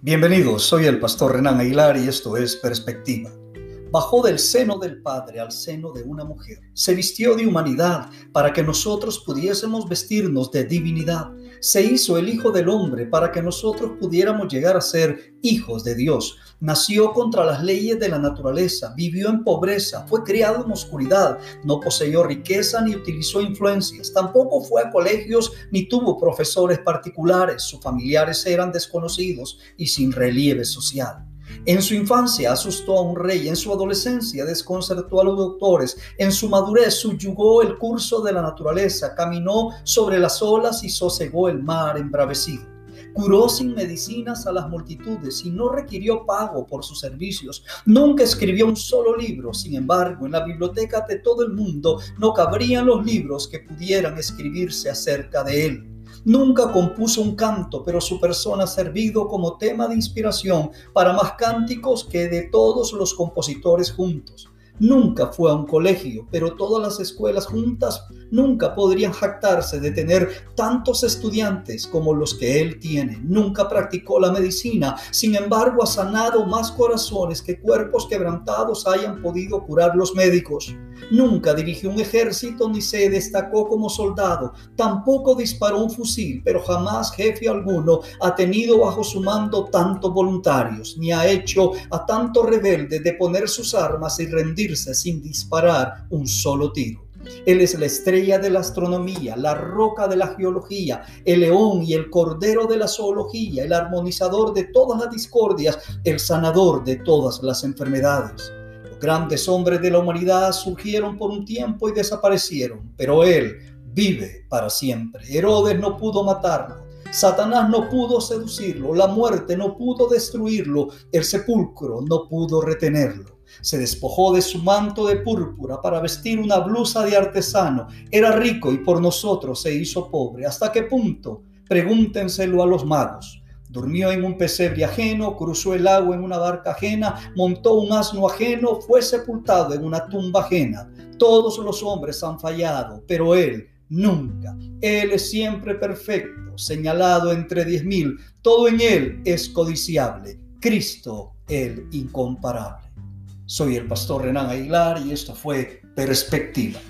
Bienvenidos, soy el pastor Renan Aguilar y esto es Perspectiva. Bajó del seno del Padre al seno de una mujer. Se vistió de humanidad para que nosotros pudiésemos vestirnos de divinidad. Se hizo el Hijo del Hombre para que nosotros pudiéramos llegar a ser hijos de Dios. Nació contra las leyes de la naturaleza, vivió en pobreza, fue criado en oscuridad, no poseyó riqueza ni utilizó influencias, tampoco fue a colegios ni tuvo profesores particulares, sus familiares eran desconocidos y sin relieve social. En su infancia asustó a un rey, en su adolescencia desconcertó a los doctores, en su madurez subyugó el curso de la naturaleza, caminó sobre las olas y sosegó el mar embravecido. Curó sin medicinas a las multitudes y no requirió pago por sus servicios. Nunca escribió un solo libro. Sin embargo, en la biblioteca de todo el mundo no cabrían los libros que pudieran escribirse acerca de él. Nunca compuso un canto, pero su persona ha servido como tema de inspiración para más cánticos que de todos los compositores juntos. Nunca fue a un colegio, pero todas las escuelas juntas nunca podrían jactarse de tener tantos estudiantes como los que él tiene. Nunca practicó la medicina, sin embargo ha sanado más corazones que cuerpos quebrantados hayan podido curar los médicos. Nunca dirigió un ejército ni se destacó como soldado, tampoco disparó un fusil, pero jamás jefe alguno ha tenido bajo su mando tantos voluntarios, ni ha hecho a tantos rebeldes de poner sus armas y rendirse sin disparar un solo tiro. Él es la estrella de la astronomía, la roca de la geología, el león y el cordero de la zoología, el armonizador de todas las discordias, el sanador de todas las enfermedades. Los grandes hombres de la humanidad surgieron por un tiempo y desaparecieron, pero Él vive para siempre. Herodes no pudo matarlo. Satanás no pudo seducirlo, la muerte no pudo destruirlo, el sepulcro no pudo retenerlo. Se despojó de su manto de púrpura para vestir una blusa de artesano. Era rico y por nosotros se hizo pobre. ¿Hasta qué punto? Pregúntenselo a los magos. Durmió en un pesebre ajeno, cruzó el agua en una barca ajena, montó un asno ajeno, fue sepultado en una tumba ajena. Todos los hombres han fallado, pero él nunca. Él es siempre perfecto, señalado entre diez mil. Todo en él es codiciable. Cristo, el incomparable. Soy el pastor Renan Aguilar y esto fue Perspectiva.